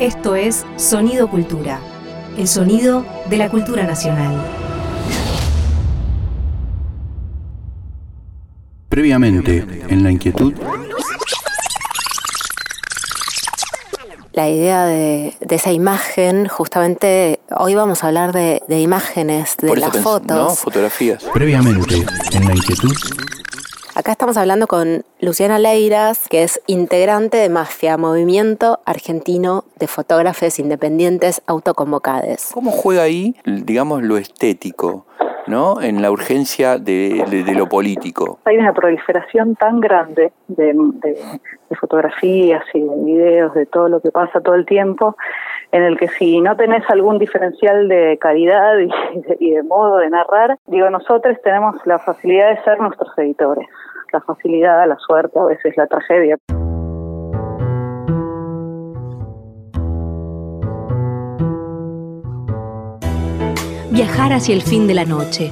Esto es Sonido Cultura, el sonido de la cultura nacional. Previamente, en la inquietud, la idea de, esa imagen, justamente hoy vamos a hablar de, imágenes, de las fotos. ¿no? Fotografías. Previamente, en la inquietud. Acá estamos hablando con Luciana Leiras, que es integrante de Mafia, Movimiento Argentino de Fotógrafes Independientes Autoconvocades. ¿Cómo juega ahí, digamos, lo estético? ¿no? en la urgencia de, lo político. Hay una proliferación tan grande de, fotografías y de videos, de todo lo que pasa todo el tiempo, en el que si no tenés algún diferencial de calidad y y de modo de narrar, digo, nosotros tenemos la facilidad de ser nuestros editores, la facilidad, la suerte, a veces la tragedia. Viajar hacia el fin de la noche,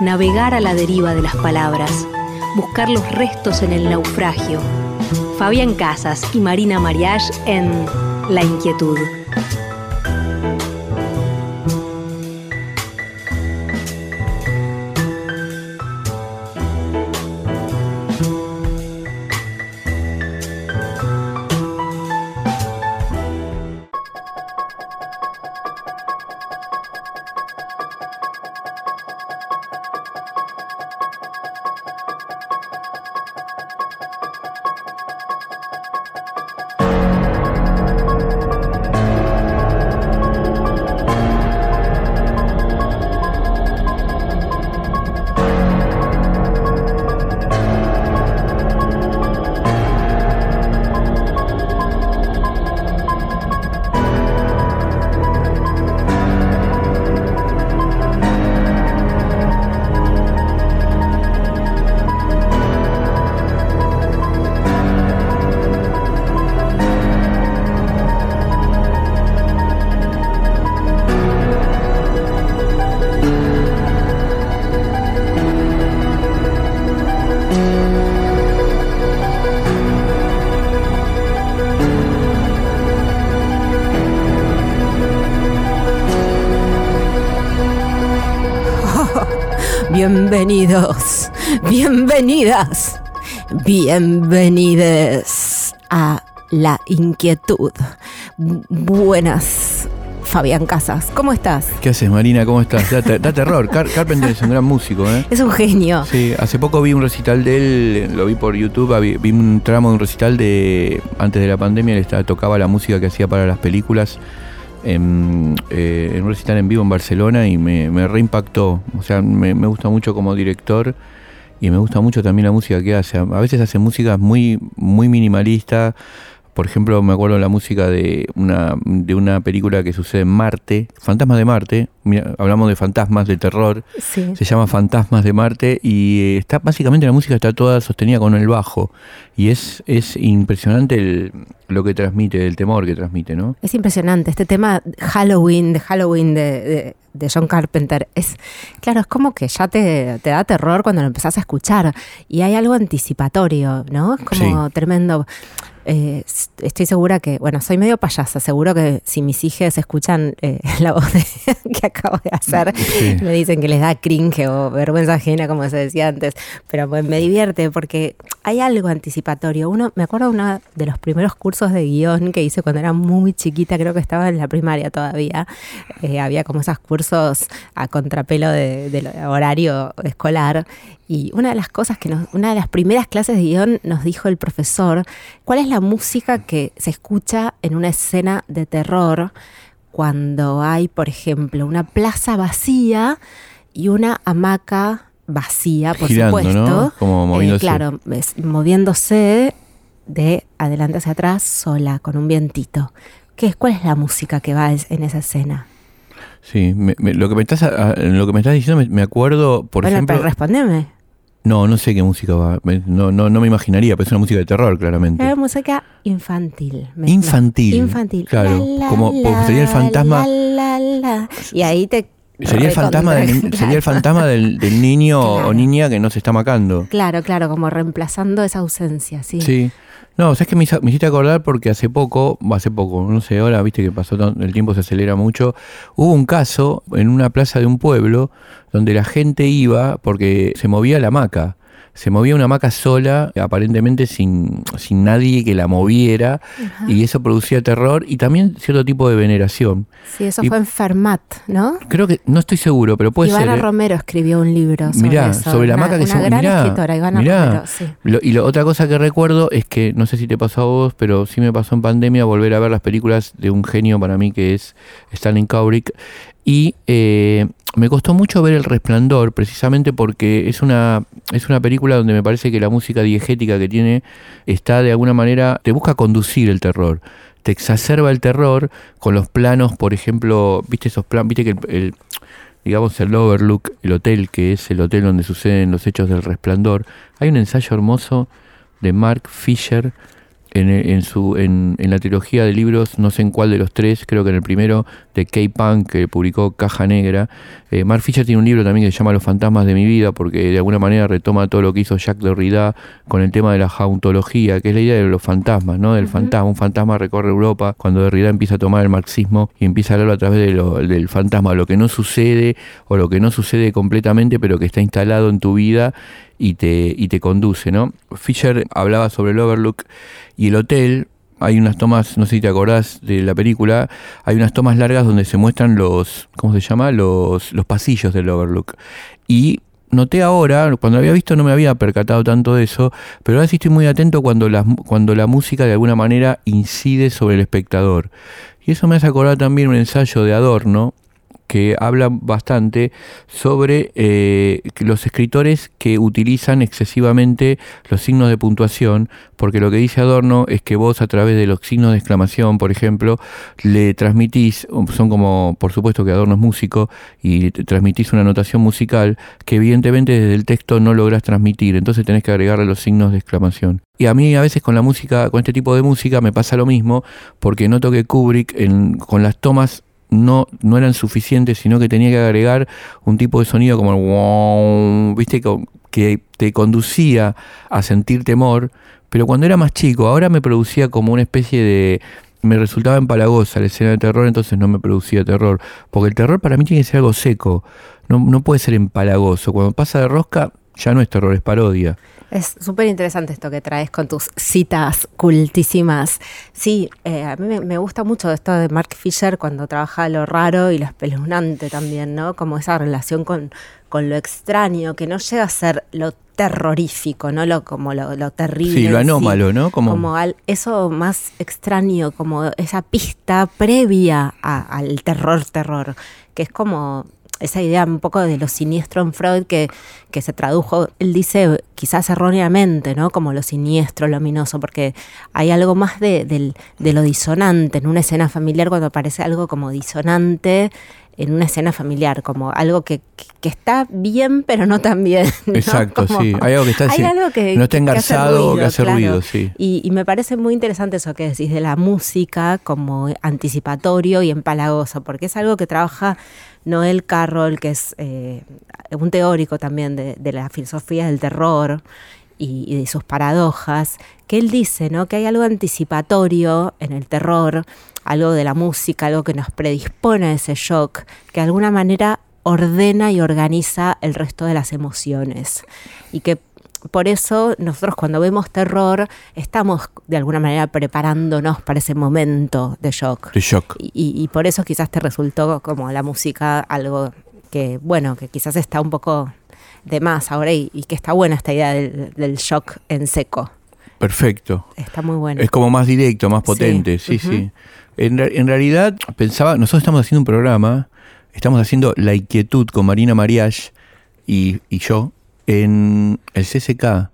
navegar a la deriva de las palabras, buscar los restos en el naufragio. Fabián Casas y Marina Mariage en La Inquietud. Bienvenidos, bienvenidas, bienvenides a La Inquietud. Buenas, Fabián Casas, ¿cómo estás? ¿Qué haces, Marina? ¿Cómo estás? Da, terror. Carpenter es un gran músico, ¿eh? Es un genio. Sí, hace poco vi un recital de él, lo vi por YouTube, vi, un tramo de un recital de. Antes de la pandemia, él estaba, tocaba la música que hacía para las películas en, eh, en, un recital en vivo en Barcelona y me, reimpactó. O sea, me, me, gusta mucho como director y me gusta mucho también la música que hace. A veces hace música muy, muy minimalista. Por ejemplo, me acuerdo la música de una, de una película que sucede en Marte, Fantasmas de Marte. hablamos de fantasmas, de terror. Se llama Fantasmas de Marte y eh, está básicamente la música está toda sostenida con el bajo. Y es, es impresionante el, lo que transmite, el temor que transmite, ¿no? Es impresionante. Este tema Halloween, de Halloween de, John Carpenter, es, claro, es como que ya te, te, da terror cuando lo empezás a escuchar. Y hay algo anticipatorio, ¿no? Es como tremendo. Eh, estoy segura que, bueno, soy medio payasa, seguro que si mis hijas escuchan eh, la voz que acabo de hacer, me dicen que les da cringe o vergüenza ajena, como se decía antes, pero pues, me divierte porque hay algo anticipatorio. Uno, me acuerdo de uno de los primeros cursos de guion que hice cuando era muy chiquita, creo que estaba en la primaria todavía, eh, había como esos cursos a contrapelo del horario escolar y una de las cosas que nos, una de las primeras clases de guion nos dijo el profesor, ¿cuál es la música que se escucha en una escena de terror cuando hay, por ejemplo, una plaza vacía y una hamaca vacía, por supuesto? Como eh, moviéndose. claro, moviéndose de adelante hacia atrás sola, con un vientito. ¿Qué es, ¿Cuál es la música que va en esa escena? Sí, lo, que me estás, lo que me estás diciendo me, acuerdo, por bueno, ejemplo... Pero respondeme. No, no sé qué música va. No, no, no me imaginaría, pero es una música de terror, claramente. Es música infantil. Infantil. infantil. Claro, como sería el fantasma. y ahí te Sería el fantasma del, sería el fantasma del, niño o niña que no se está macando. Claro, claro, como reemplazando esa ausencia, sí. Sí. No, sabes que me, me hiciste acordar porque hace poco, hace poco, no sé, ahora viste que pasó, el tiempo se acelera mucho. Hubo un caso en una plaza de un pueblo donde la gente iba porque se movía la hamaca. Se movía una hamaca sola, aparentemente sin, sin nadie que la moviera, y eso producía terror y también cierto tipo de veneración. Sí, eso Y- fue en Fermat, ¿no? Creo que, no estoy seguro, pero puede Ivana ser. ¿eh? Romero escribió un libro sobre Mirá, eso. sobre la hamaca que una son- gran mirá, escritora, Ivana mirá. Romero, sí. Lo- y la otra cosa que recuerdo es que, no sé si te pasó a vos, pero sí me pasó en pandemia volver a ver las películas de un genio para mí que es Stanley Kubrick. Y eh, me costó mucho ver El Resplandor, precisamente porque es una, es una película donde me parece que la música diegética que tiene está de alguna manera, te busca conducir el terror. Te exacerba el terror con los planos, por ejemplo, viste esos planos, viste que el- el, digamos, el Overlook, el hotel, que es el hotel donde suceden los hechos del resplandor. Hay un ensayo hermoso de Mark Fisher en, en su, en, en la trilogía de libros, no sé en cuál de los tres, creo que en el primero, de K-Punk, que publicó Caja Negra. Eh, Mark Fisher tiene un libro también que se llama Los fantasmas de mi vida, porque de alguna manera retoma todo lo que hizo Jacques Derrida con el tema de la jauntología, que es la idea de los fantasmas, ¿no? Del fantasma. Un fantasma recorre Europa cuando Derrida empieza a tomar el marxismo y empieza a hablarlo a través de lo- del fantasma, lo que no sucede o lo que no sucede completamente, pero que está instalado en tu vida y te, y te conduce, ¿no? Fisher hablaba sobre el Overlook y el hotel. Hay unas tomas, no sé si te acordás de la película, hay unas tomas largas donde se muestran los, ¿cómo se llama? Los, los pasillos del Overlook. Y noté ahora, cuando había visto no me había percatado tanto de eso, pero ahora sí estoy muy atento cuando la, cuando la música de alguna manera incide sobre el espectador. Y eso me hace acordar también un ensayo de Adorno, que habla bastante sobre eh, los escritores que utilizan excesivamente los signos de puntuación, porque lo que dice Adorno es que vos a través de los signos de exclamación, por ejemplo, le transmitís, son como, por supuesto que Adorno es músico, y transmitís una notación musical que evidentemente desde el texto no lográs transmitir, entonces tenés que agregarle los signos de exclamación. Y a mí a veces con la música, con este tipo de música me pasa lo mismo, porque noto que Kubrick en- con las tomas no, no eran suficientes, sino que tenía que agregar un tipo de sonido como el wow, viste, que te conducía a sentir temor, pero cuando era más chico, ahora me producía como una especie de... Me resultaba empalagosa la escena de terror, entonces no me producía terror. Porque el terror para mí tiene que ser algo seco, no, no puede ser empalagoso. Cuando pasa de rosca, ya no es terror, es parodia. Es súper interesante esto que traes con tus citas cultísimas. Sí, eh, a mí me, gusta mucho esto de Mark Fisher cuando trabaja lo raro y lo espeluznante también, ¿no? Como esa relación con, con lo extraño, que no llega a ser lo terrorífico, ¿no? Lo, como lo, lo terrible. Sí, lo anómalo, ¿no? Como- Como al- eso más extraño, como esa pista previa a- al terror, terror, que es como esa idea un poco de lo siniestro en Freud que, que se tradujo, él dice quizás erróneamente, ¿no? Como lo siniestro, lo ominoso, porque hay algo más de, del- de lo disonante en una escena familiar cuando aparece algo como disonante en una escena familiar, como algo que, que- está bien pero no tan bien. ¿no? Exacto, Como- sí. Hay algo que está hay sí, algo que, no está engarzado o que ruido, hace claro. ruido, sí. Y, y me parece muy interesante eso que decís de la música como anticipatorio y empalagoso, porque es algo que trabaja Noel Carroll, que es eh, un teórico también de, la filosofía del terror y, y de sus paradojas, que él dice ¿no? que hay algo anticipatorio en el terror, algo de la música, algo que nos predispone a ese shock, que de alguna manera ordena y organiza el resto de las emociones. Y que por eso nosotros cuando vemos terror estamos de alguna manera preparándonos para ese momento de shock. De shock. Y, y por eso quizás te resultó como la música algo que, bueno, que quizás está un poco de más ahora y, y que está buena esta idea del, del shock en seco. Perfecto. Está muy bueno. Es como más directo, más potente, sí, sí. En, re- en realidad, pensaba, nosotros estamos haciendo un programa, estamos haciendo La Inquietud con Marina Mariach y, y yo en el CCK,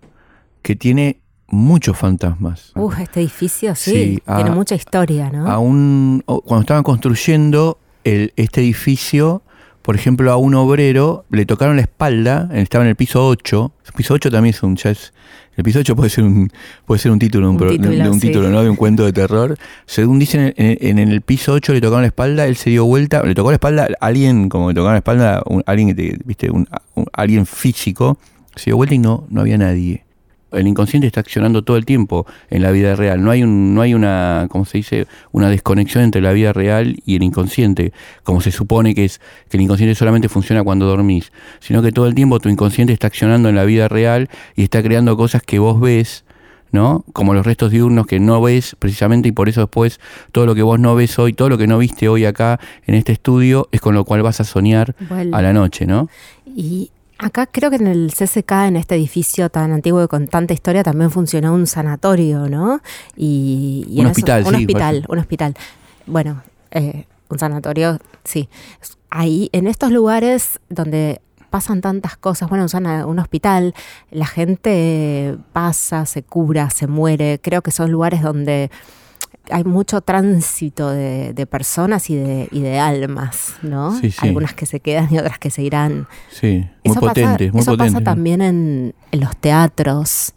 que tiene muchos fantasmas. Uh, este edificio sí, Sí, tiene mucha historia, ¿no? A un, cuando estaban construyendo el, este edificio, por ejemplo, a un obrero le tocaron la espalda, estaba en el piso 8. El piso 8 también es un ya es- el piso 8 puede ser un puede ser un título, de un, título, de un sí. título, ¿no? De un cuento de terror. Según dicen en, en el piso 8 le tocaron la espalda, él se dio vuelta, le tocó la espalda a alguien como le tocaron la espalda, un- alguien que te- viste, un- alguien físico, se dio vuelta y no no había nadie. El inconsciente está accionando todo el tiempo en la vida real. No hay un, no hay una, ¿cómo se dice? Una desconexión entre la vida real y el inconsciente, como se supone que es que el inconsciente solamente funciona cuando dormís, sino que todo el tiempo tu inconsciente está accionando en la vida real y está creando cosas que vos ves ¿no? Como los restos diurnos que no ves precisamente y por eso después todo lo que vos no ves hoy, todo lo que no viste hoy acá en este estudio es con lo cual vas a soñar a la noche, ¿no? Y acá creo que en el CCK, en este edificio tan antiguo y con tanta historia, también funcionó un sanatorio, ¿no? Y, un hospital, Un hospital, un hospital. Bueno, eh, un sanatorio, sí. Ahí, en estos lugares donde pasan tantas cosas. Bueno, usan un hospital, la gente pasa, se cura, se muere. Creo que son lugares donde hay mucho tránsito de, personas y de, de, almas, ¿no? Algunas que se quedan y otras que se irán. Sí, muy eso potente, pasa, eso pasa también en, en, los teatros,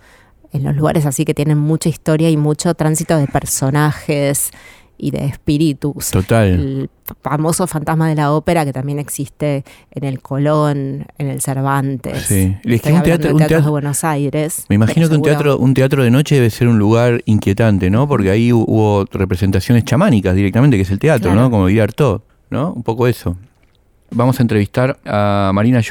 en los lugares así que tienen mucha historia y mucho tránsito de personajes y de espíritus. Total. El famoso fantasma de la ópera que también existe en el Colón, en el Cervantes. Sí. Es que un teatro, un teatro, de Buenos Aires. Me imagino que un teatro, un teatro de noche debe ser un lugar inquietante, ¿no? Porque ahí hubo representaciones chamánicas directamente, que es el teatro, ¿no? Como Artaud, ¿no? Un poco eso. Vamos a entrevistar a Marina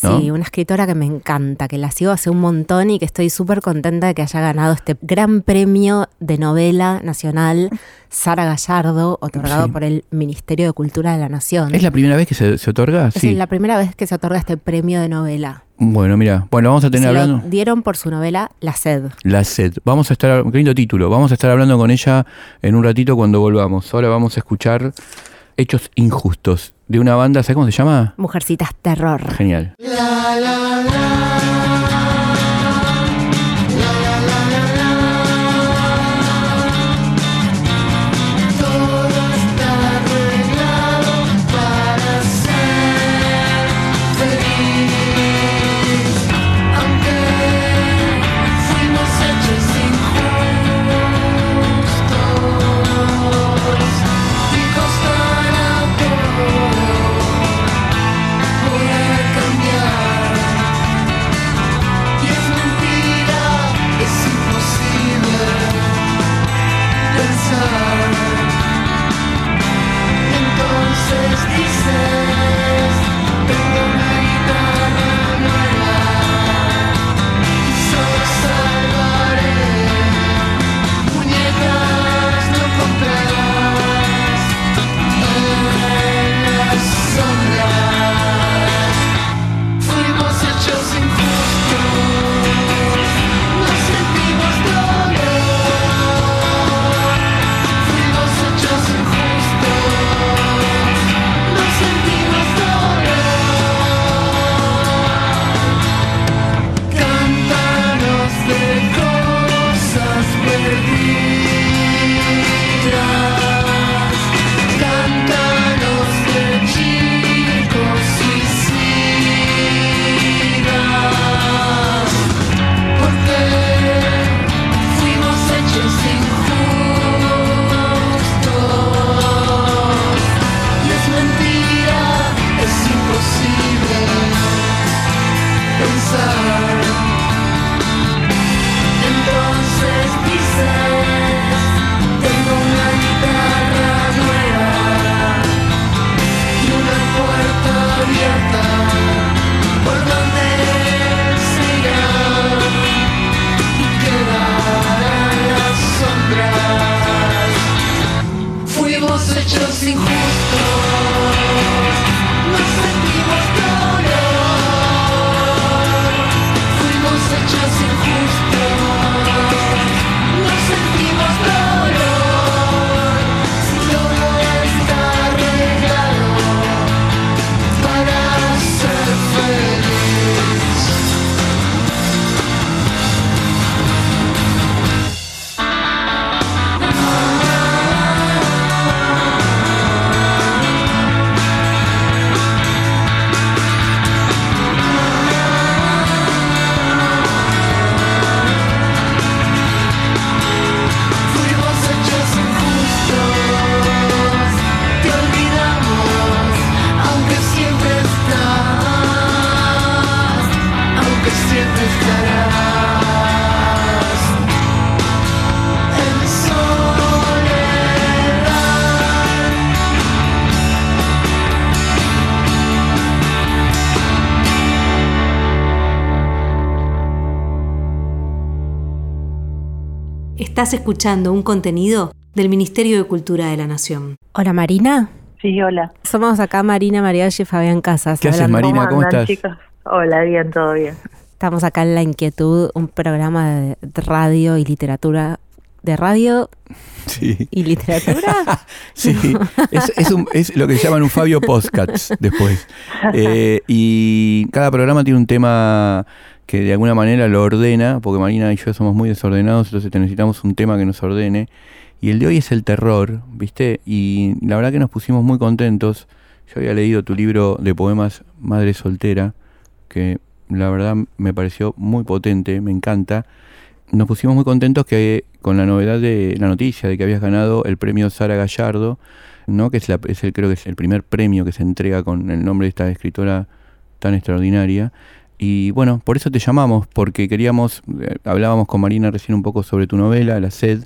Sí, una escritora que me encanta, que la sigo hace un montón y que estoy súper contenta de que haya ganado este gran premio de novela nacional Sara Gallardo, otorgado por el Ministerio de Cultura de la Nación. ¿Es la primera vez que se, otorga? Sí. Es la primera vez que se otorga este premio de novela. Bueno, mira, bueno, vamos a tener hablando. Lo dieron por su novela La Sed. La Sed. Vamos a estar, qué lindo título. Vamos a estar hablando con ella en un ratito cuando volvamos. Ahora vamos a escuchar Hechos Injustos de una banda, ¿sabes cómo se llama? Mujercitas Terror. Genial. Estás escuchando un contenido del Ministerio de Cultura de la Nación. Hola Marina. Sí, hola. Somos acá Marina Mariachi y Fabián Casas. ¿Qué haces Marina? ¿Cómo, estás? Chicos? Hola, bien, todo bien. Estamos acá en La Inquietud, un programa de radio y literatura. ¿De radio sí. y literatura? sí, es, es, lo que llaman un Fabio Postcats después. Eh, y cada programa tiene un tema que de alguna manera lo ordena, porque Marina y yo somos muy desordenados, entonces necesitamos un tema que nos ordene. Y el de hoy es el terror, ¿viste? Y la verdad que nos pusimos muy contentos. Yo había leído tu libro de poemas Madre Soltera, que la verdad me pareció muy potente, me encanta. Nos pusimos muy contentos que con la novedad de la noticia de que habías ganado el premio Sara Gallardo, ¿no? que es, la, el, creo que es el primer premio que se entrega con el nombre de esta escritora tan extraordinaria. Y bueno, por eso te llamamos, porque queríamos, eh, hablábamos con Marina recién un poco sobre tu novela, La Sed,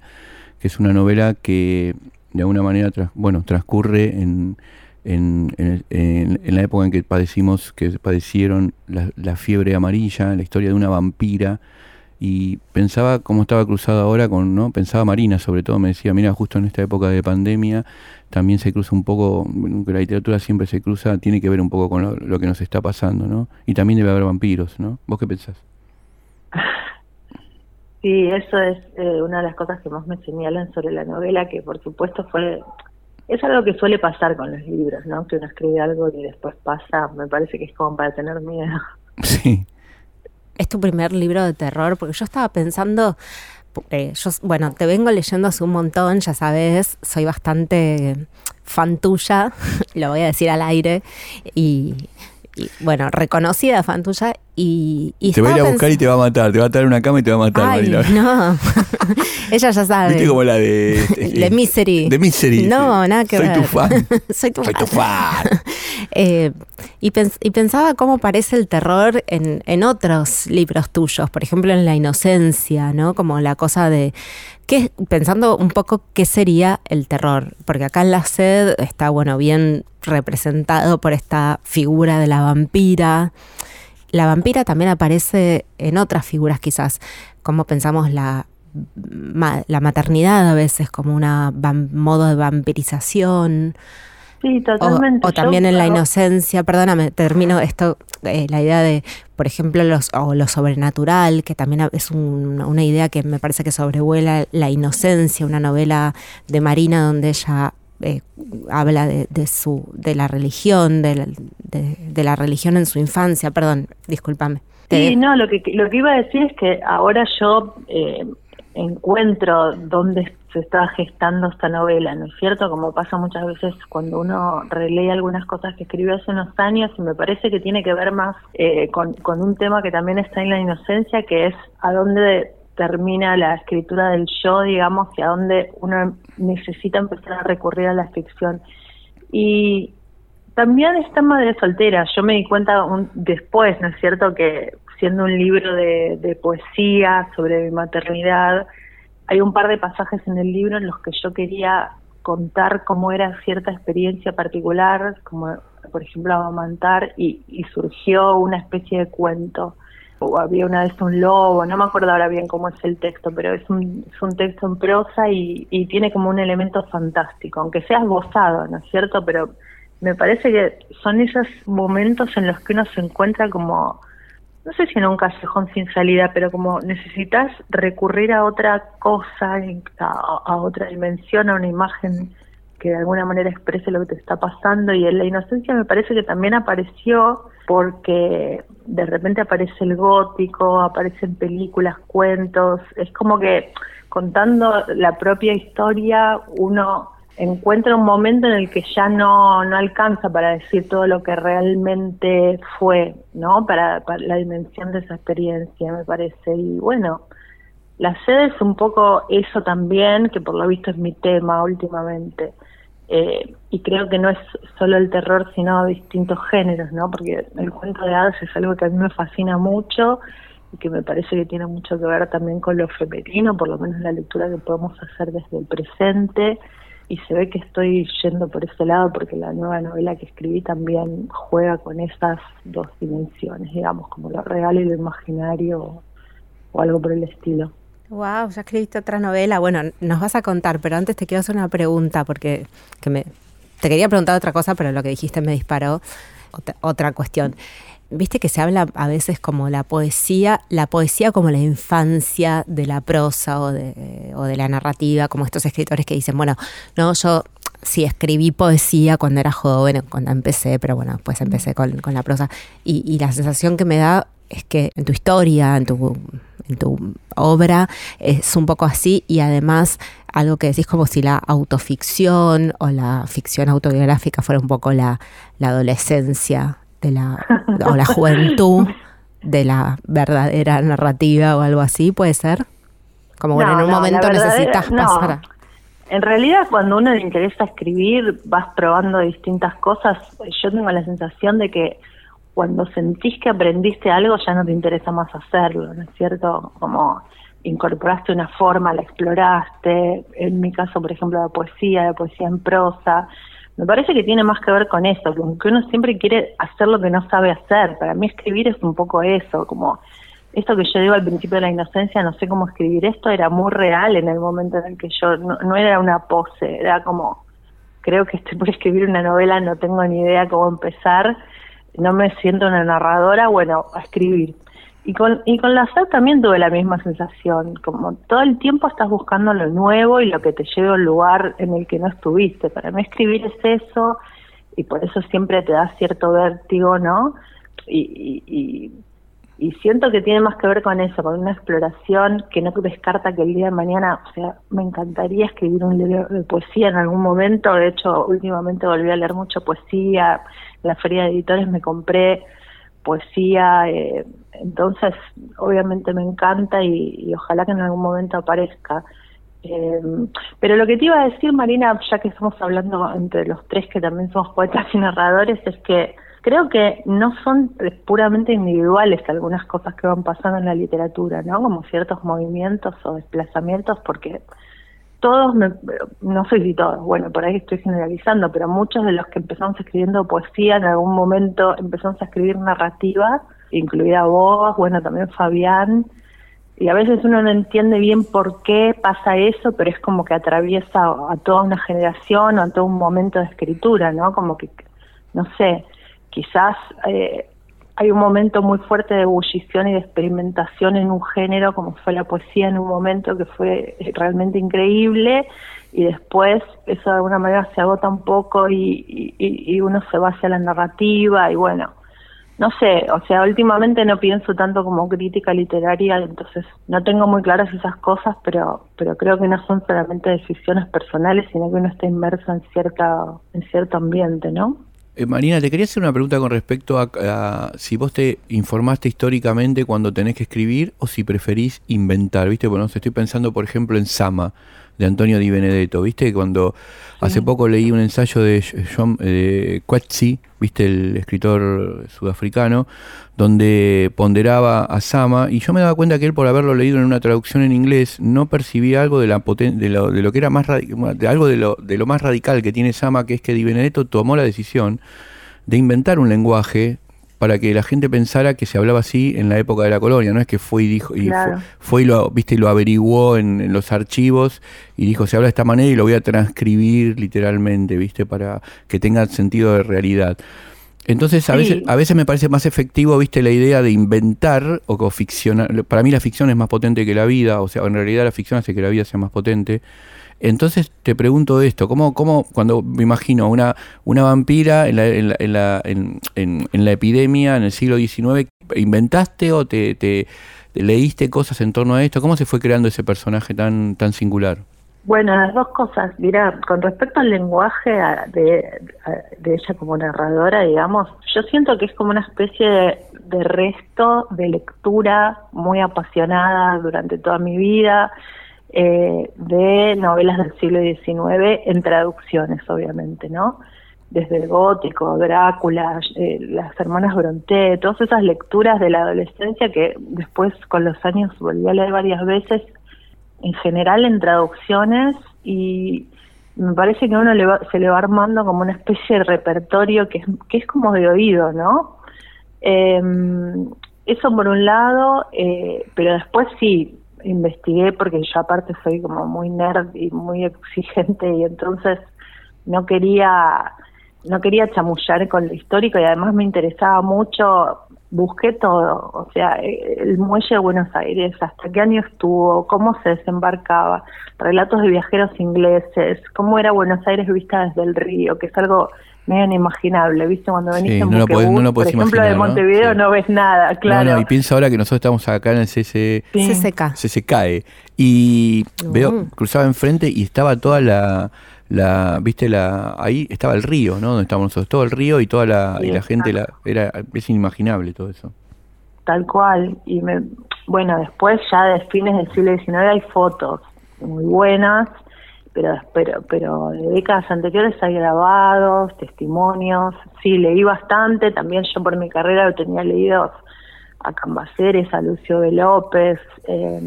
que es una novela que de alguna manera, bueno, transcurre en, en, en, la época en que padecimos, que padecieron la, fiebre amarilla, la historia de una vampira, y pensaba cómo estaba cruzado ahora con, ¿no? Pensaba Marina sobre todo, me decía, mira, justo en esta época de pandemia, también se cruza un poco, la literatura siempre se cruza, tiene que ver un poco con lo, que nos está pasando, ¿no? Y también debe haber vampiros, ¿no? ¿Vos qué pensás? Sí, eso es eh, una de las cosas que más me señalan sobre la novela, que por supuesto fue es algo que suele pasar con los libros, ¿no? Que uno escribe algo y después pasa, me parece que es como para tener miedo. Sí. Es tu primer libro de terror, porque yo estaba pensando, eh, bueno, te vengo leyendo hace un montón, ya sabes, soy bastante fan tuya, lo voy a decir al aire, y, bueno, reconocida fan tuya, y, te va a ir a buscar y te va a matar, te va a traer una cama y te va a matar, Ay, No, ella ya sabe. Viste como la de. De Misery. De Misery. No, nada que Soy ver. Tu fan. Soy tu Soy fan. tu fan. eh, y, pensaba cómo parece el terror en, en, otros libros tuyos, por ejemplo en La Inocencia, ¿no? Como la cosa de. ¿Qué, pensando un poco qué sería el terror, porque acá en La Sed está, bueno, bien representado por esta figura de la vampira. La vampira también aparece en otras figuras quizás, como pensamos la, la maternidad a veces como un modo de vampirización. Sí, totalmente. O, también en la inocencia, perdóname, termino esto, eh, la idea de, por ejemplo, los, o lo sobrenatural, que también es una idea que me parece que sobrevuela la inocencia, una novela de Marina donde ella eh, habla de, su de la religión, de la, de, la, religión en su infancia. Perdón, discúlpame. Sí, no, lo que, lo que iba a decir es que ahora yo eh, encuentro dónde se está gestando esta novela, ¿no es cierto? Como pasa muchas veces cuando uno relee algunas cosas que escribió hace unos años y me parece que tiene que ver más eh, con, un tema que también está en la inocencia, que es a dónde termina la escritura del yo, digamos, y a dónde uno necesita empezar a recurrir a la ficción. Y también está Madre Soltera. Yo me di cuenta un, después, ¿no es cierto?, que siendo un libro de poesía sobre mi maternidad, hay un par de pasajes en el libro en los que yo quería contar cómo era cierta experiencia particular, como por ejemplo amamantar, y, y surgió una especie de cuento o había una vez un lobo, no me acuerdo ahora bien cómo es el texto, pero es un, es un texto en prosa y, y tiene como un elemento fantástico, aunque sea gozado, ¿no es cierto? Pero me parece que son esos momentos en los que uno se encuentra como, no sé si en un callejón sin salida, pero como necesitas recurrir a otra cosa, a, otra dimensión, a una imagen que de alguna manera exprese lo que te está pasando. Y en la inocencia me parece que también apareció porque de repente aparece el gótico, aparecen películas, cuentos, es como que contando la propia historia uno encuentra un momento en el que ya no, no alcanza para decir todo lo que realmente fue, ¿no? Para, la dimensión de esa experiencia, me parece. Y bueno, la sede es un poco eso también, que por lo visto es mi tema últimamente. Eh, y creo que no es solo el terror, sino distintos géneros, ¿no? Porque el cuento de hadas es algo que a mí me fascina mucho y que me parece que tiene mucho que ver también con lo femenino, por lo menos la lectura que podemos hacer desde el presente. Y se ve que estoy yendo por ese lado porque la nueva novela que escribí también juega con esas dos dimensiones, digamos, como lo real y lo imaginario o algo por el estilo. Wow, ya escribiste otra novela. Bueno, nos vas a contar, pero antes te quiero hacer una pregunta porque que me, te quería preguntar otra cosa, pero lo que dijiste me disparó otra, otra cuestión. Viste que se habla a veces como la poesía, la poesía como la infancia de la prosa o de, la narrativa, como estos escritores que dicen, bueno, no, yo sí escribí poesía cuando era joven, cuando empecé, pero bueno, después empecé con, la prosa. Y, y la sensación que me da es que en tu historia, en tu, en tu obra, es un poco así y además algo que decís como si la autoficción o la ficción autobiográfica fuera un poco la adolescencia de la, o la juventud de la verdadera narrativa o algo así, ¿puede ser? Como bueno, No, en un no, momento la necesitas pasar. En realidad, cuando a uno le interesa escribir, vas probando distintas cosas. Yo tengo la sensación de que cuando sentís que aprendiste algo, ya no te interesa más hacerlo, ¿no es cierto? Como incorporaste una forma, la exploraste. En mi caso, por ejemplo, de poesía, de poesía en prosa. Me parece que tiene más que ver con eso, como que uno siempre quiere hacer lo que no sabe hacer. Para mí escribir es un poco eso, como esto que yo digo al principio de la inocencia, no sé cómo escribir esto, era muy real en el momento en el que yo, no, no era una pose, era como, creo que estoy por escribir una novela, no tengo ni idea cómo empezar, no me siento una narradora, bueno, a escribir. Y con, y con la SED también tuve la misma sensación, como todo el tiempo estás buscando lo nuevo y lo que te lleve a un lugar en el que no estuviste. Para mí escribir es eso y por eso siempre te da cierto vértigo, ¿no? Y, y, y, y siento que tiene más que ver con eso, con una exploración que no descarta que el día de mañana, o sea, me encantaría escribir un libro de poesía en algún momento, de hecho últimamente volví a leer mucho poesía, en la feria de editores me compré poesía, eh, entonces obviamente me encanta y, ojalá que en algún momento aparezca. Eh, pero lo que te iba a decir, Marina, ya que estamos hablando entre los tres que también somos poetas y narradores, es que creo que no son puramente individuales algunas cosas que van pasando en la literatura, ¿no? Como ciertos movimientos o desplazamientos, porque todos, me, no sé si todos, bueno, por ahí estoy generalizando, pero muchos de los que empezamos escribiendo poesía en algún momento empezamos a escribir narrativa, incluida vos, bueno, también Fabián, y a veces uno no entiende bien por qué pasa eso, pero es como que atraviesa a toda una generación o a todo un momento de escritura, ¿no? Como que, no sé, quizás eh, hay un momento muy fuerte de ebullición y de experimentación en un género como fue la poesía en un momento que fue realmente increíble y después eso de alguna manera se agota un poco y, y, y uno se va hacia la narrativa y bueno, no sé, o sea, últimamente no pienso tanto como crítica literaria, entonces no tengo muy claras esas cosas, pero pero creo que no son solamente decisiones personales, sino que uno está inmerso en cierta en cierto ambiente, ¿no? Eh, Marina, te quería hacer una pregunta con respecto a, a, si vos te informaste históricamente cuando tenés que escribir o si preferís inventar, ¿viste? Bueno, estoy pensando, por ejemplo, en Sama, de Antonio Di Benedetto, ¿viste? Cuando hace poco leí un ensayo de John eh, Coetzee, ¿viste? El escritor sudafricano, donde ponderaba a Sama, y yo me daba cuenta que él, por haberlo leído en una traducción en inglés, no percibía algo de, la de, lo, de lo que era más de algo de lo, de lo más radical que tiene Sama, que es que Di Benedetto tomó la decisión de inventar un lenguaje para que la gente pensara que se hablaba así en la época de la colonia, no es que fue y dijo y Claro. fue, fue y lo viste y lo averiguó en, en los archivos y dijo se habla de esta manera y lo voy a transcribir literalmente, viste, para que tenga sentido de realidad. Entonces a Sí. veces a veces me parece más efectivo, viste, la idea de inventar o ficcionar. Para mí la ficción es más potente que la vida, o sea, en realidad la ficción hace que la vida sea más potente. Entonces te pregunto esto, ¿cómo, cómo cuando me imagino una, una vampira en la, en, la, en, la, en, en- en la epidemia en el siglo XIX, ¿inventaste o te, te- te leíste cosas en torno a esto? ¿Cómo se fue creando ese personaje tan, tan singular? Bueno, las dos cosas. Mira, con respecto al lenguaje de, ella como narradora, digamos, yo siento que es como una especie de, resto de lectura muy apasionada durante toda mi vida eh, de novelas del siglo XIX en traducciones, obviamente, ¿no? Desde el gótico, Drácula, eh, las hermanas Brontë, todas esas lecturas de la adolescencia que después con los años volví a leer varias veces en general en traducciones y me parece que uno le va- se le va armando como una especie de repertorio que es, que es como de oído, ¿no? Eh, eso por un lado, eh, pero después sí, investigué porque yo aparte soy como muy nerd y muy exigente y entonces no quería no quería chamullar con lo histórico y además me interesaba mucho busqué todo, o sea, el muelle de Buenos Aires, hasta qué año estuvo, cómo se desembarcaba, relatos de viajeros ingleses, cómo era Buenos Aires vista desde el río, que es algo medio inimaginable, ¿viste? Cuando venís en no por ejemplo, de Montevideo ¿no? ves nada, claro. No, y piensa ahora que nosotros estamos acá en el CC... CCK. CCK. Y veo, cruzaba enfrente y estaba toda la la viste la ahí estaba el río no donde estábamos nosotros todo el río y toda la y la gente la, era es inimaginable todo eso. Tal cual. Y me, bueno después ya de fines del siglo XIX hay fotos muy buenas pero pero pero de décadas anteriores hay grabados testimonios. Sí leí bastante. También yo por mi carrera lo tenía leído a Cambaceres a Lucio de López eh,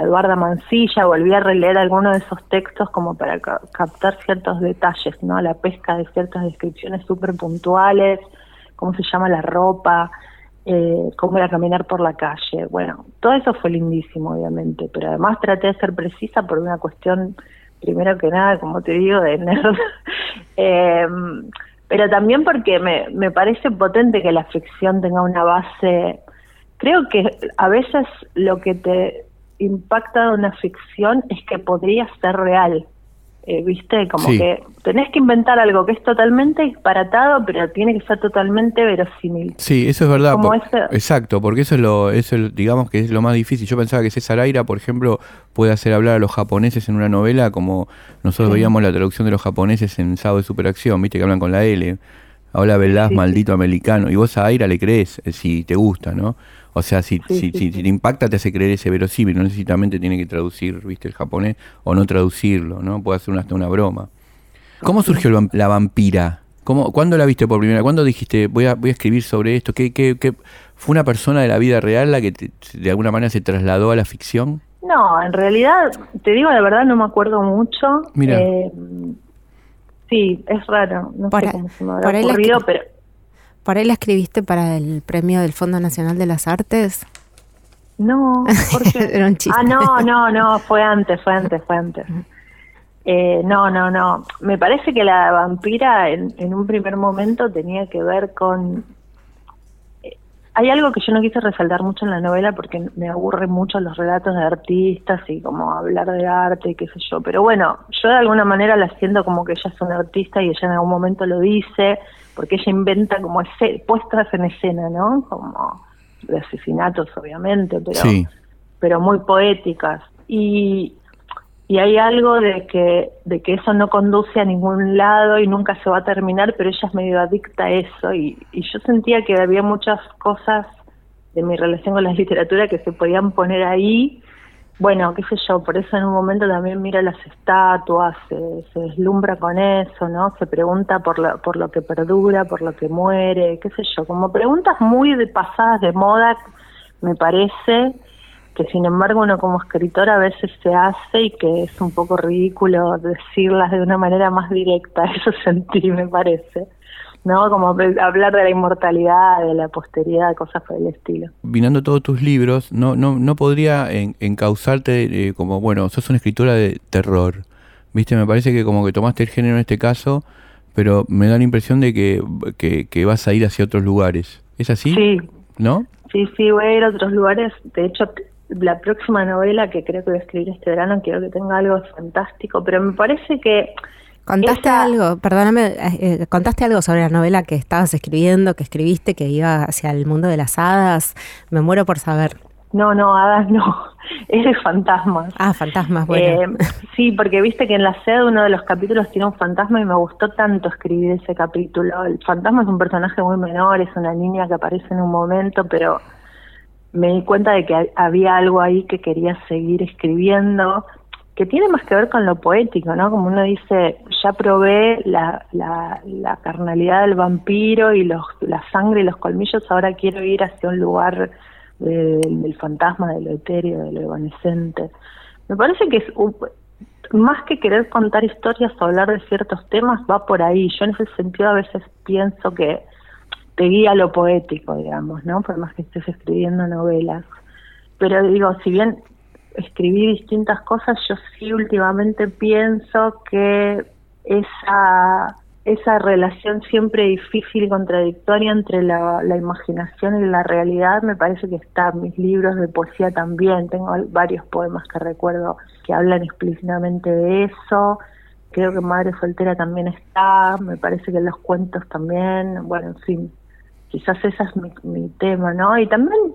Eduarda Mancilla, volví a releer algunos de esos textos como para captar ciertos detalles, ¿no? La pesca de ciertas descripciones súper puntuales, cómo se llama la ropa, eh, cómo era caminar por la calle. Bueno, todo eso fue lindísimo, obviamente, pero además traté de ser precisa por una cuestión, primero que nada, como te digo, de nerd. eh, pero también porque me, me parece potente que la ficción tenga una base. Creo que a veces lo que te impacta de una ficción es que podría ser real. Eh, ¿Viste? Como que tenés que inventar algo que es totalmente disparatado, pero tiene que ser totalmente verosímil. Sí, eso es verdad. exacto, porque eso es lo, eso digamos que es lo más difícil. Yo pensaba que César Aira, por ejemplo, puede hacer hablar a los japoneses en una novela como nosotros veíamos la traducción de los japoneses en Sábado de Superacción, ¿viste? Que hablan con la L. Habla Velaz, maldito americano. Y vos a Aira le crees, eh, si te gusta, ¿no? O sea, si, si, si, te impacta, te hace creer ese verosímil. No necesariamente tiene que traducir, viste, el japonés o no traducirlo, ¿no? Puede hacer hasta una broma. ¿Cómo surgió la vampira? ¿Cómo, ¿Cuándo la viste por primera vez? ¿Cuándo dijiste, voy a, voy a escribir sobre esto? ¿Qué, qué, qué fue una persona de la vida real la que de alguna manera se trasladó a la ficción? No, en realidad, te digo la verdad, no me acuerdo mucho. Mira. Eh, sí, es raro. No sé cómo se me habrá ocurrido, pero ¿Por ahí la escribiste para el premio del Fondo Nacional de las Artes? No, porque... Era un chiste. Ah, no, no, no, fue antes, fue antes, fue antes. Eh, no, no, no. Me parece que la vampira en, en un primer momento tenía que ver con... Eh, hay algo que yo no quise resaltar mucho en la novela porque me aburren mucho los relatos de artistas y como hablar de arte y qué sé yo. Pero bueno, yo de alguna manera la siento como que ella es una artista y ella en algún momento lo dice porque ella inventa como puestas en escena, ¿no? Como de asesinatos, obviamente, pero, pero muy poéticas. Y, y hay algo de que, de que eso no conduce a ningún lado y nunca se va a terminar, pero ella es medio adicta a eso. Y, y yo sentía que había muchas cosas de mi relación con la literatura que se podían poner ahí bueno, qué sé yo, por eso en un momento también mira las estatuas, se, deslumbra con eso, ¿no? Se pregunta por lo, por lo que perdura, por lo que muere, qué sé yo, como preguntas muy de pasadas de moda, me parece, que sin embargo uno como escritor a veces se hace y que es un poco ridículo decirlas de una manera más directa, eso sentí, me parece. ¿No? Como hablar de la inmortalidad, de la posteridad, cosas por el estilo. Vinando todos tus libros, no, no, no podría encauzarte eh, como, bueno, sos una escritora de terror, ¿viste? Me parece que como que tomaste el género en este caso, pero me da la impresión de que, que, vas a ir hacia otros lugares. ¿Es así? Sí. ¿No? Sí, sí, voy a ir a otros lugares. De hecho, la próxima novela que creo que voy a escribir este verano quiero que tenga algo fantástico, pero me parece que Contaste algo, perdóname, eh, eh, contaste algo sobre la novela que estabas escribiendo, que escribiste, que iba hacia el mundo de las hadas. Me muero por saber. No, no, hadas no. Es de fantasmas. Ah, fantasmas, bueno. Eh, sí, porque viste que en la sede uno de los capítulos tiene un fantasma y me gustó tanto escribir ese capítulo. El fantasma es un personaje muy menor, es una niña que aparece en un momento, pero me di cuenta de que había algo ahí que quería seguir escribiendo que tiene más que ver con lo poético, ¿no? Como uno dice, ya probé la, la, la carnalidad del vampiro y los, la sangre y los colmillos, ahora quiero ir hacia un lugar del fantasma, de lo etéreo, de evanescente. Me parece que es más que querer contar historias o hablar de ciertos temas, va por ahí. Yo en ese sentido a veces pienso que te guía lo poético, digamos, ¿no? Por más que estés escribiendo novelas. Pero digo, si bien escribí distintas cosas, yo sí últimamente pienso que esa esa relación siempre difícil y contradictoria entre la, imaginación y la realidad me parece que está en mis libros de poesía también. Tengo varios poemas que recuerdo que hablan explícitamente de eso. Creo que Madre Soltera también está, me parece que los cuentos también, bueno, en fin, quizás ese es mi, mi tema, ¿no? Y también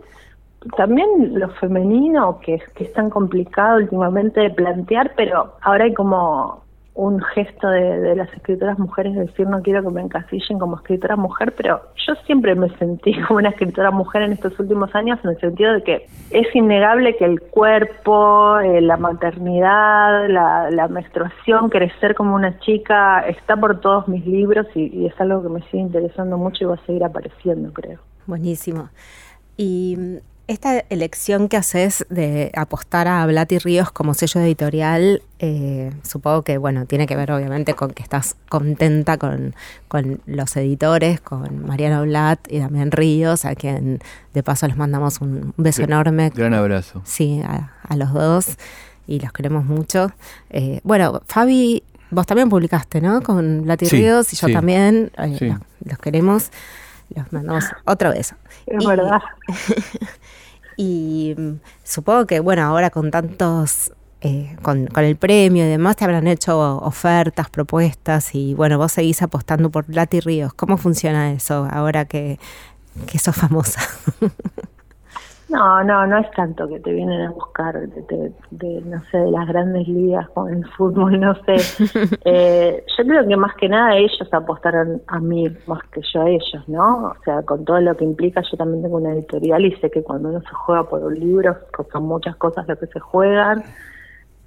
también lo femenino, que, que es tan complicado últimamente de plantear, pero ahora hay como un gesto de, las escritoras mujeres decir no quiero que me encasillen como escritora mujer, pero yo siempre me sentí como una escritora mujer en estos últimos años en el sentido de que es innegable que el cuerpo, eh, la maternidad, la, menstruación, crecer como una chica, está por todos mis libros y es algo que me sigue interesando mucho y va a seguir apareciendo, creo. Buenísimo. Y esta elección que haces de apostar a Blati Ríos como sello editorial, eh, supongo que bueno, tiene que ver obviamente con que estás contenta con, los editores, con Mariano Blat y Damián Ríos, a quien de paso les mandamos un beso enorme. Gran abrazo. Sí, a, los dos y los queremos mucho. Eh, bueno, Fabi, vos también publicaste, ¿no? Con Blati Ríos y yo también, eh, los, queremos. Los mandamos otra vez. Es verdad. Y mm, supongo que, bueno, ahora con tantos, eh, con, el premio y demás, te habrán hecho ofertas, propuestas y, bueno, vos seguís apostando por Lati Ríos. ¿Cómo funciona eso ahora que, que sos famosa? No, no, no es tanto que te vienen a buscar de, no sé, de las grandes ligas con el fútbol, no sé. Eh, yo creo que más que nada ellos apostaron a mí más que yo a ellos, ¿no? O sea, con todo lo que implica, yo también tengo una editorial y sé que cuando uno se juega por un libro, son muchas cosas lo que se juegan.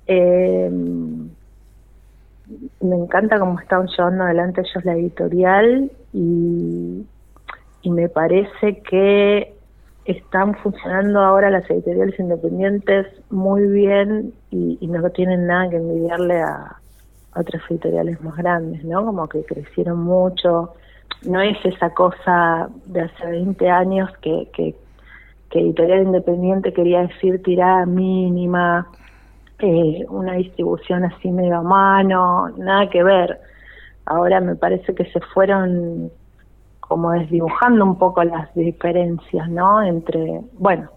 Eh, me encanta cómo están llevando adelante ellos la editorial y, y me parece que están funcionando ahora las editoriales independientes muy bien y, no tienen nada que envidiarle a, otras editoriales más grandes, ¿no? Como que crecieron mucho. No es esa cosa de hace 20 años que, que, editorial independiente quería decir tirada mínima, eh, una distribución así medio a mano, nada que ver. Ahora me parece que se fueron como desdibujando un poco las diferencias, ¿no? Entre, bueno,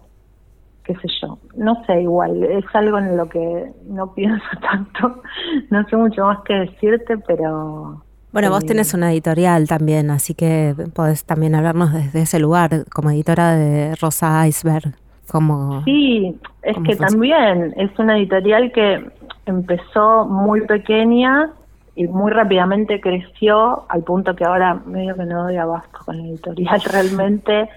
qué sé yo, no sé, igual, es algo en lo que no pienso tanto, no sé mucho más que decirte, pero... Bueno, vos tenés una editorial también, así que podés también hablarnos desde ese lugar, como editora de Rosa Iceberg. Como, sí, es que también es una editorial que empezó muy pequeña y muy rápidamente creció al punto que ahora medio que no doy abasto con la editorial realmente.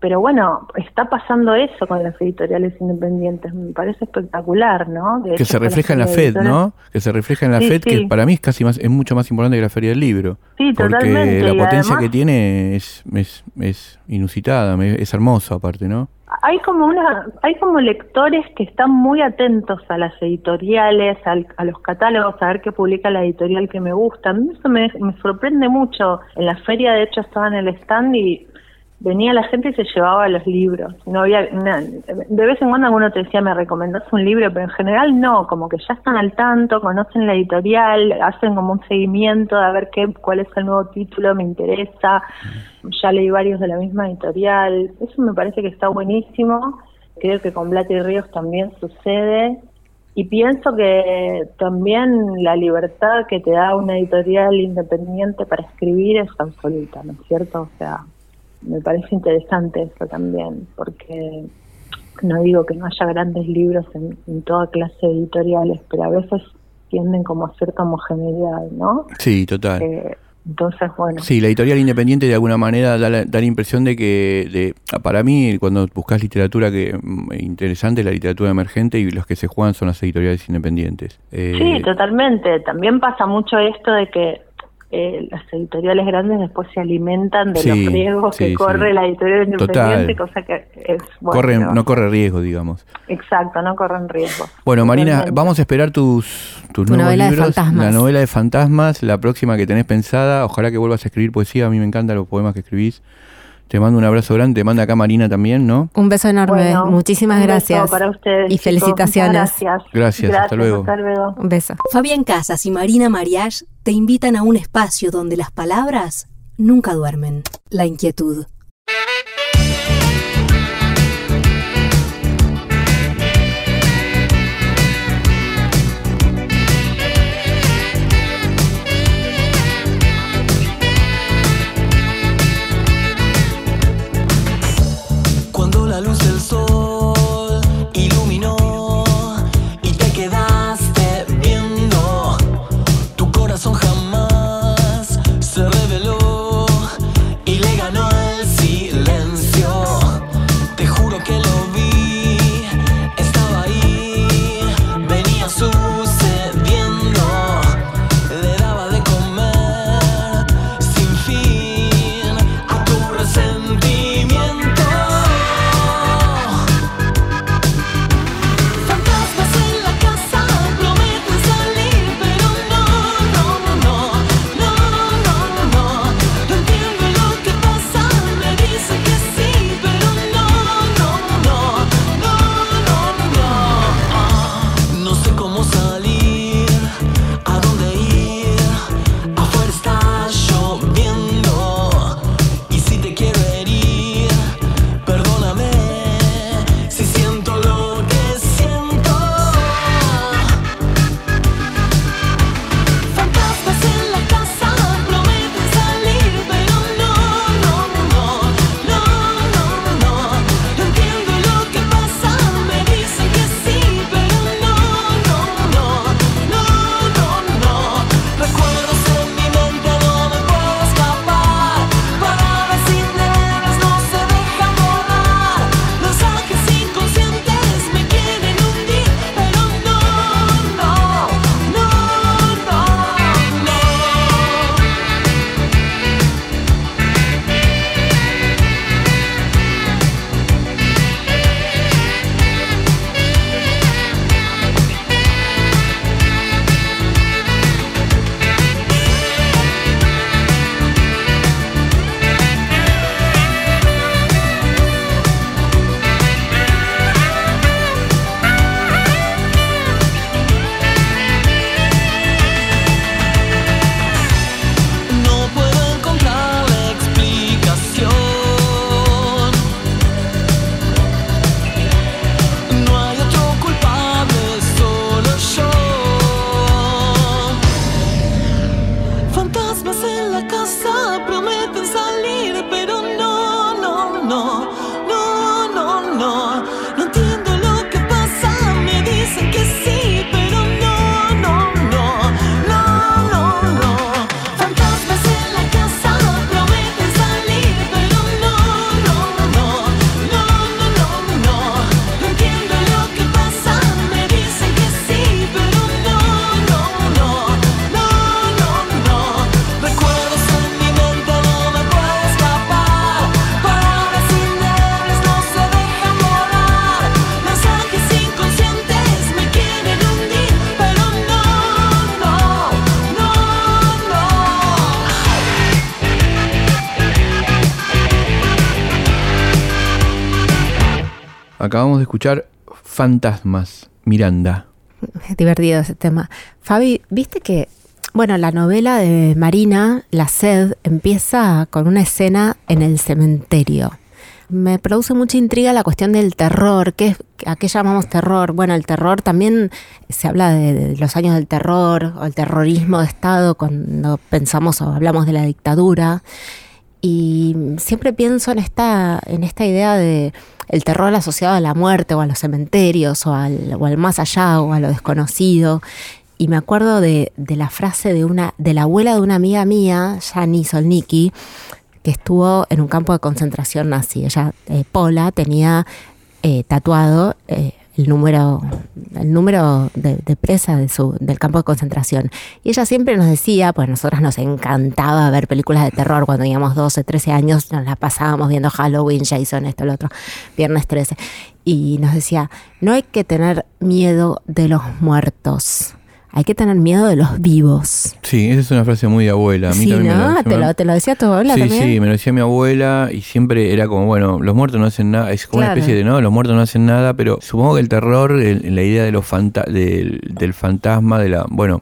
Pero bueno, está pasando eso con las editoriales independientes, me parece espectacular, ¿no? que se refleja en la FED, ¿no? Que se refleja en la FED, que para mí es casi más, es mucho más importante que la Feria del Libro. Sí, porque la potencia que tiene es, es, es inusitada, es hermoso aparte, ¿no? Hay como una hay como lectores que están muy atentos a las editoriales a los catálogos a ver qué publica la editorial que me gusta. A mí eso me, me sorprende mucho. En la feria de hecho estaba en el stand y venía la gente y se llevaba los libros. No había de vez en cuando alguno te decía, me recomendás un libro, pero en general no, como que ya están al tanto, conocen la editorial, hacen como un seguimiento de a ver qué, cuál es el nuevo título, me interesa. Ya leí varios de la misma editorial. Eso me parece que está buenísimo. Creo que con Blati Ríos también sucede. Y pienso que también la libertad que te da una editorial independiente para escribir es absoluta, ¿no es cierto? O sea, me parece interesante eso también, porque no digo que no haya grandes libros en, toda clase de editoriales, pero a veces tienden como a cierta homogeneidad, ¿no? Sí, total. Eh, entonces, bueno. Sí, la editorial independiente de alguna manera da la, impresión de que, de, para mí, cuando buscas literatura que mm, interesante, la literatura emergente y los que se juegan son las editoriales independientes. Eh, sí, totalmente. También pasa mucho esto de que eh, las editoriales grandes después se alimentan de los riesgos que corre la editorial independiente, cosa que es bueno, no corre riesgo, digamos. Exacto, no corren riesgo. Bueno, Marina, vamos a esperar tus, tus nuevos novela libros, de fantasmas. la novela de fantasmas, la próxima que tenés pensada. Ojalá que vuelvas a escribir poesía, a mí me encantan los poemas que escribís. Te mando un abrazo grande, te manda acá Marina también, ¿no? Un beso enorme, Bueno, muchísimas un beso gracias. para ustedes, y felicitaciones. Gracias. Gracias, hasta luego. Hasta luego. Un beso. Fabián Casas y Marina Mariage te invitan a un espacio donde las palabras nunca duermen. La inquietud. Acabamos de escuchar Fantasmas, Miranda. Es divertido ese tema. Fabi, viste que, bueno, la novela de Marina, La sed, empieza con una escena en el cementerio. Me produce mucha intriga la cuestión del terror. ¿Qué, ¿A qué llamamos terror? Bueno, el terror también se habla de, de los años del terror o el terrorismo de Estado cuando pensamos o hablamos de la dictadura. Y siempre pienso en esta, en esta idea de el terror asociado a la muerte o a los cementerios o al, o al más allá o a lo desconocido. Y me acuerdo de, de la frase de una, de la abuela de una amiga mía, Yani Solniki, que estuvo en un campo de concentración nazi. Ella, eh, Pola, tenía eh, tatuado eh, el número, el número de, de presa de su, del campo de concentración. Y ella siempre nos decía, pues a nosotras nos encantaba ver películas de terror cuando teníamos 12, 13 años, nos la pasábamos viendo Halloween, Jason, esto, lo otro, Viernes 13. Y nos decía, no hay que tener miedo de los muertos, hay que tener miedo de los vivos. Sí, esa es una frase muy de abuela. A mí sí, también me ¿no? ¿Te lo, te lo decía tu abuela sí, también? sí, me lo decía mi abuela y siempre era como, bueno, los muertos no hacen nada, es como Claro. una especie de, no, los muertos no hacen nada, pero supongo que el terror, el- la idea de los fanta del, del fantasma, de la, bueno,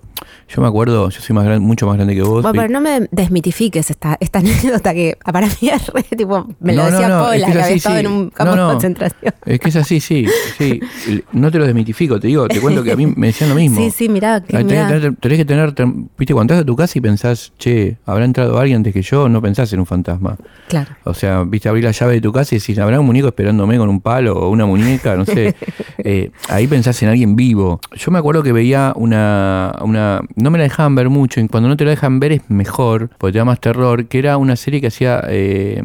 yo me acuerdo, yo soy más gran- mucho más grande que vos. Bueno, pero no me desmitifiques esta, esta anécdota que para mí es re, tipo, me lo No, no, decía no, es Paula, que es que, había estado sí. en un campo No, no. de concentración. Es que es así, sí, sí. No te lo desmitifico, te digo, te cuento que a mí me decían lo mismo. Sí, sí, mirá, que mirá. Tenés, que tener, ten- viste, cuando entras a tu casa y pensás, che, habrá entrado alguien antes que yo, no pensás en un fantasma. Claro. O sea, viste, abrir la llave de tu casa y decís, habrá un muñeco esperándome con un palo o una muñeca, no sé. Eh, ahí pensás en alguien vivo. Yo me acuerdo que veía una, una. No me la dejaban ver mucho, y cuando no te la dejan ver es mejor, porque te da más terror, que era una serie que hacía. eh,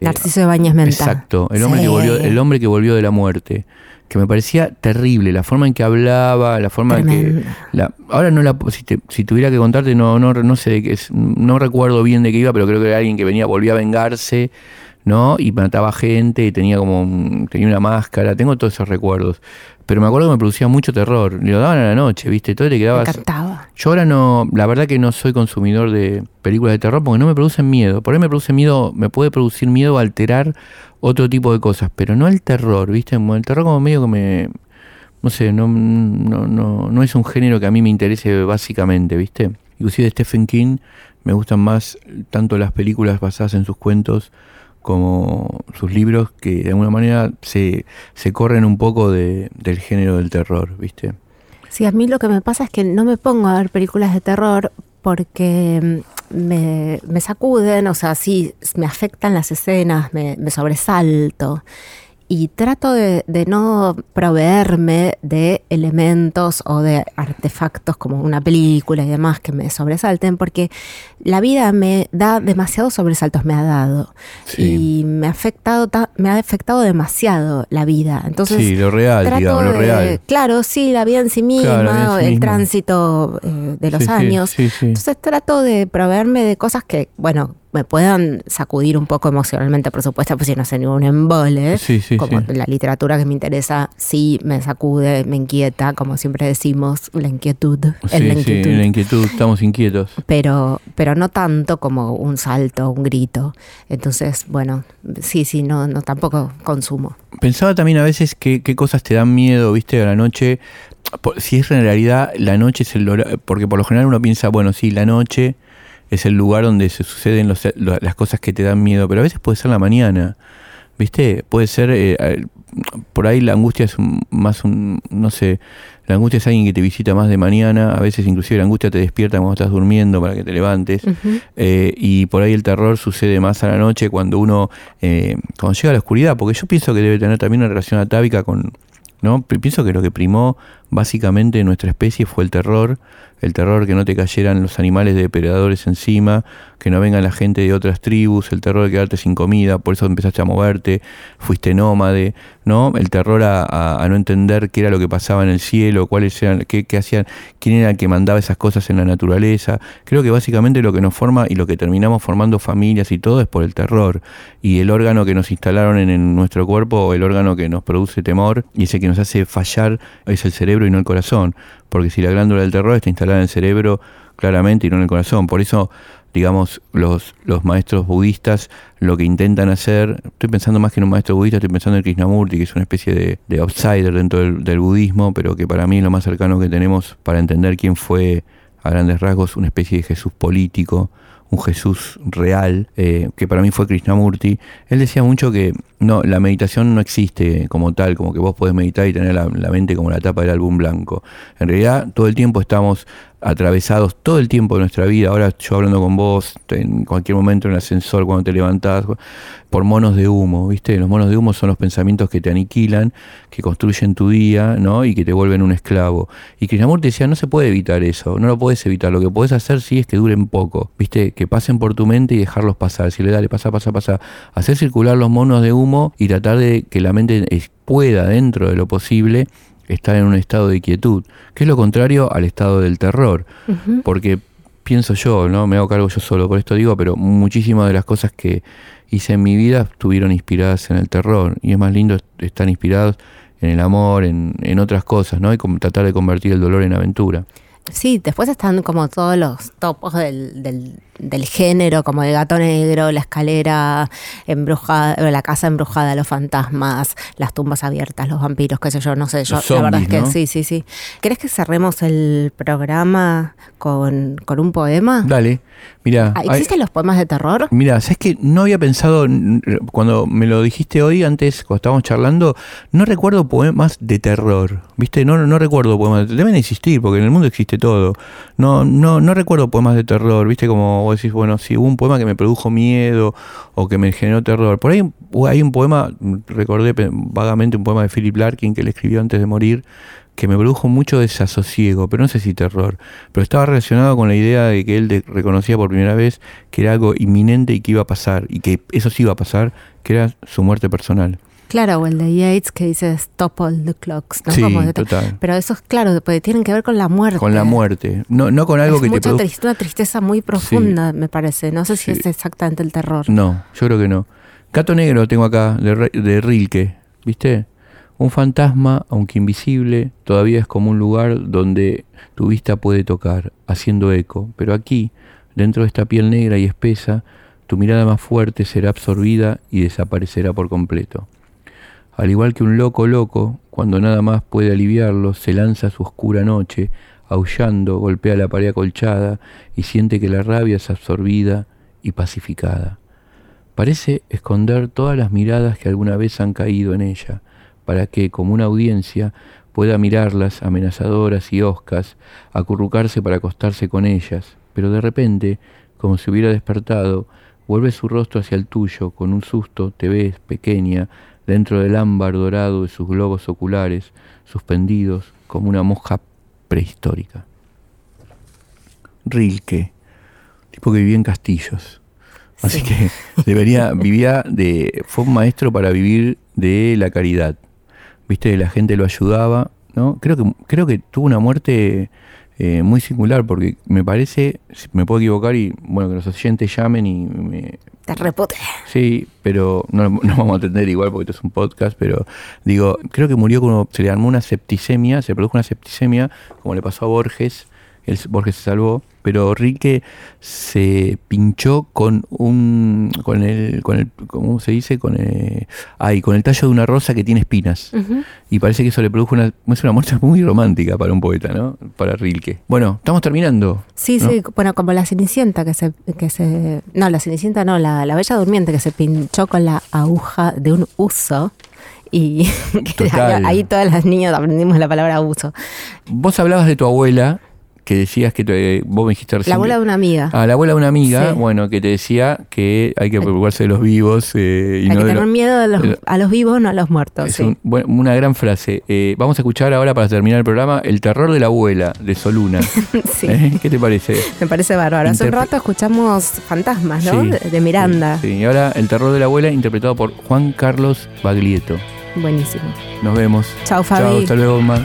Narciso de Bañez Menta. Exacto, el hombre, Sí. que volvió, el hombre que volvió de la muerte. Que me parecía terrible, la forma en que hablaba, la forma en que. La, ahora no la. Si, te- si tuviera que contarte, no, no, no sé de qué es. No recuerdo bien de qué iba, pero creo que era alguien que venía, volvía a vengarse, ¿no? Y mataba gente y tenía como. un- tenía una máscara. Tengo todos esos recuerdos. Pero me acuerdo que me producía mucho terror. Lo daban a la noche, ¿viste? Todo te Me quedabas. encantaba. Yo ahora no, la verdad que no soy consumidor de películas de terror porque no me producen miedo. Por ahí me produce miedo, me puede producir miedo alterar otro tipo de cosas, pero no el terror, ¿viste? El terror como medio que me, no sé, no, no, no, no es un género que a mí me interese básicamente, ¿viste? Inclusive de Stephen King me gustan más tanto las películas basadas en sus cuentos como sus libros que de alguna manera se, se corren un poco de, del género del terror, ¿viste? Sí, a mí lo que me pasa es que no me pongo a ver películas de terror porque mm, me, me sacuden, o sea, sí, me afectan las escenas, me, me sobresalto. Y trato de, de no proveerme de elementos o de artefactos como una película y demás que me sobresalten, porque la vida me da demasiados sobresaltos, me ha dado. Sí. Y me ha afectado, ta- me ha afectado demasiado la vida. Entonces, sí, lo real, trato digamos, lo de- real. Claro, sí, la vida en sí misma, Claro, la vida en sí el misma. tránsito eh, de los Sí, años. sí, sí. Entonces trato de proveerme de cosas que, bueno, me puedan sacudir un poco emocionalmente, por supuesto, pues si no sé ningún embole. Sí, sí, como sí. la literatura que me interesa, sí me sacude, me inquieta, como siempre decimos, la inquietud. es la inquietud. la inquietud estamos inquietos. Pero, pero no tanto como un salto, un grito. Entonces, bueno, sí, sí, no, no tampoco consumo. Pensaba también a veces qué cosas te dan miedo, viste, a la noche. Si es en realidad la noche es el porque por lo general uno piensa, bueno, sí, la noche es el lugar donde se suceden los- lo- las cosas que te dan miedo, pero a veces puede ser la mañana, viste, puede ser, eh, por ahí la angustia es un- más un, no sé, la angustia es alguien que te visita más de mañana, a veces inclusive la angustia te despierta cuando estás durmiendo para que te levantes. Eh, y por ahí el terror sucede más a la noche cuando uno, eh, cuando llega a la oscuridad, porque yo pienso que debe tener también una relación atávica con, ¿no? Pi- Pienso que lo que primó básicamente en nuestra especie fue el terror, el terror que no te cayeran los animales depredadores encima, que no venga la gente de otras tribus, el terror de quedarte sin comida, por eso empezaste a moverte, fuiste nómade, ¿no? El terror a, no entender qué era lo que pasaba en el cielo, cuáles eran, qué, qué hacían, quién era el que mandaba esas cosas en la naturaleza. Creo que básicamente lo que nos forma y lo que terminamos formando familias y todo es por el terror. Y el órgano que nos instalaron en, en nuestro cuerpo, el órgano que nos produce temor y ese que nos hace fallar es el cerebro y no el corazón. Porque si la glándula del terror está instalada en el cerebro, claramente, y no en el corazón. Por eso, digamos, los, los maestros budistas lo que intentan hacer, estoy pensando más que en un maestro budista, estoy pensando en Krishnamurti, que es una especie de, de outsider dentro del, del budismo, pero que para mí es lo más cercano que tenemos para entender quién fue, a grandes rasgos, una especie de Jesús político, un Jesús real, eh, que para mí fue Krishnamurti. Él decía mucho que no, la meditación no existe como tal, como que vos podés meditar y tener la, la mente como la tapa del álbum blanco. En realidad, todo el tiempo estamos atravesados, todo el tiempo de nuestra vida, ahora yo hablando con vos, en cualquier momento en el ascensor, cuando te levantás, por monos de humo, ¿viste? Los monos de humo son los pensamientos que te aniquilan, que construyen tu día, ¿no? Y que te vuelven un esclavo. Y Krishnamurti decía, no se puede evitar eso, no lo puedes evitar, lo que puedes hacer sí es que duren poco, ¿viste? Que pasen por tu mente y dejarlos pasar, si le dale, pasa, pasa, pasa, hacer circular los monos de humo y tratar de que la mente pueda, dentro de lo posible, estar en un estado de quietud, que es lo contrario al estado del terror, porque pienso yo, ¿no? Me hago cargo yo solo, por esto digo, pero muchísimas de las cosas que hice en mi vida estuvieron inspiradas en el terror, y es más lindo est- estar inspirados en el amor, en, en otras cosas, ¿no? Y como tratar de convertir el dolor en aventura. Sí, después están como todos los topos del, del, del género, como el gato negro, la escalera embrujada, la casa embrujada, los fantasmas, las tumbas abiertas, los vampiros, qué sé yo, no sé, yo la verdad es que ¿no? sí, sí, sí. ¿Querés que cerremos el programa con, con un poema? Dale, mira. Ah, ¿Existen los poemas de terror? Mira, sabes que no había pensado cuando me lo dijiste hoy antes cuando estábamos charlando, no recuerdo poemas de terror, ¿viste? No no recuerdo poemas, deben existir porque en el mundo existe todo. No no no recuerdo poemas de terror, ¿viste? Como vos decís, bueno, si hubo un poema que me produjo miedo o que me generó terror. Por ahí hay un poema, recordé vagamente un poema de Philip Larkin que le escribió antes de morir que me produjo mucho desasosiego, pero no sé si terror, pero estaba relacionado con la idea de que él reconocía por primera vez que era algo inminente y que iba a pasar, y que eso sí iba a pasar, que era su muerte personal. Claro, o el de Yates que dice Stop all the clocks, ¿no? Sí, Como de- total. Pero eso es claro, porque tienen que ver con la muerte. Con la muerte, no, no con algo es que te mucha produzca... tristeza, una tristeza muy profunda, me parece. No sé si Sí. es exactamente el terror. No, yo creo que no. Gato Negro tengo acá, de, de Rilke, ¿viste? Un fantasma, aunque invisible, todavía es como un lugar donde tu vista puede tocar, haciendo eco. Pero aquí, dentro de esta piel negra y espesa, tu mirada más fuerte será absorbida y desaparecerá por completo. Al igual que un loco loco, cuando nada más puede aliviarlo, se lanza a su oscura noche, aullando, golpea la pared acolchada y siente que la rabia es absorbida y pacificada. Parece esconder todas las miradas que alguna vez han caído en ella, para que, como una audiencia, pueda mirarlas amenazadoras y hoscas, acurrucarse para acostarse con ellas, pero de repente, como si hubiera despertado, vuelve su rostro hacia el tuyo, con un susto te ves pequeña, dentro del ámbar dorado de sus globos oculares, suspendidos como una mosca prehistórica. Rilke, tipo que vivía en castillos. Así que debería, vivía de, fue un maestro para vivir de la caridad. Viste, la gente lo ayudaba, ¿no? Creo que, creo que tuvo una muerte eh, muy singular, porque me parece, si me puedo equivocar y bueno, que los oyentes llamen y me, Sí, pero no, no vamos a atender igual porque esto es un podcast, pero digo, creo que murió como, se le armó una septicemia, se produjo una septicemia, como le pasó a Borges, el, Borges se salvó, pero Rilke se pinchó con un, con el, con el, ¿cómo se dice? Con el, ay, con el tallo de una rosa que tiene espinas. Y parece que eso le produjo una, es una muerte muy romántica para un poeta, ¿no? Para Rilke. Bueno, estamos terminando. Sí, ¿no? sí, bueno, como la Cenicienta que se, que se, no, la Cenicienta no, la, la Bella Durmiente que se pinchó con la aguja de un uso y ahí, ahí todas las niñas aprendimos la palabra uso. Vos hablabas de tu abuela, que decías que te- vos me dijiste recién La abuela de una amiga. Ah, la abuela de una amiga, Sí. bueno, que te decía que hay que preocuparse de los vivos eh, y Hay no que tener los- miedo de los- de a los vivos, no a los muertos. Es sí. un- buen- una gran frase. Eh, vamos a escuchar ahora para terminar el programa El terror de la abuela de Soluna. Sí. ¿Eh? ¿Qué te parece? Me parece bárbaro. Hace un rato escuchamos Fantasmas, ¿no? Sí, de, Miranda. Sí, y ahora El terror de la abuela interpretado por Juan Carlos Baglietto. Buenísimo. Nos vemos. Chao, Fabi. Chao, hasta luego, Mar.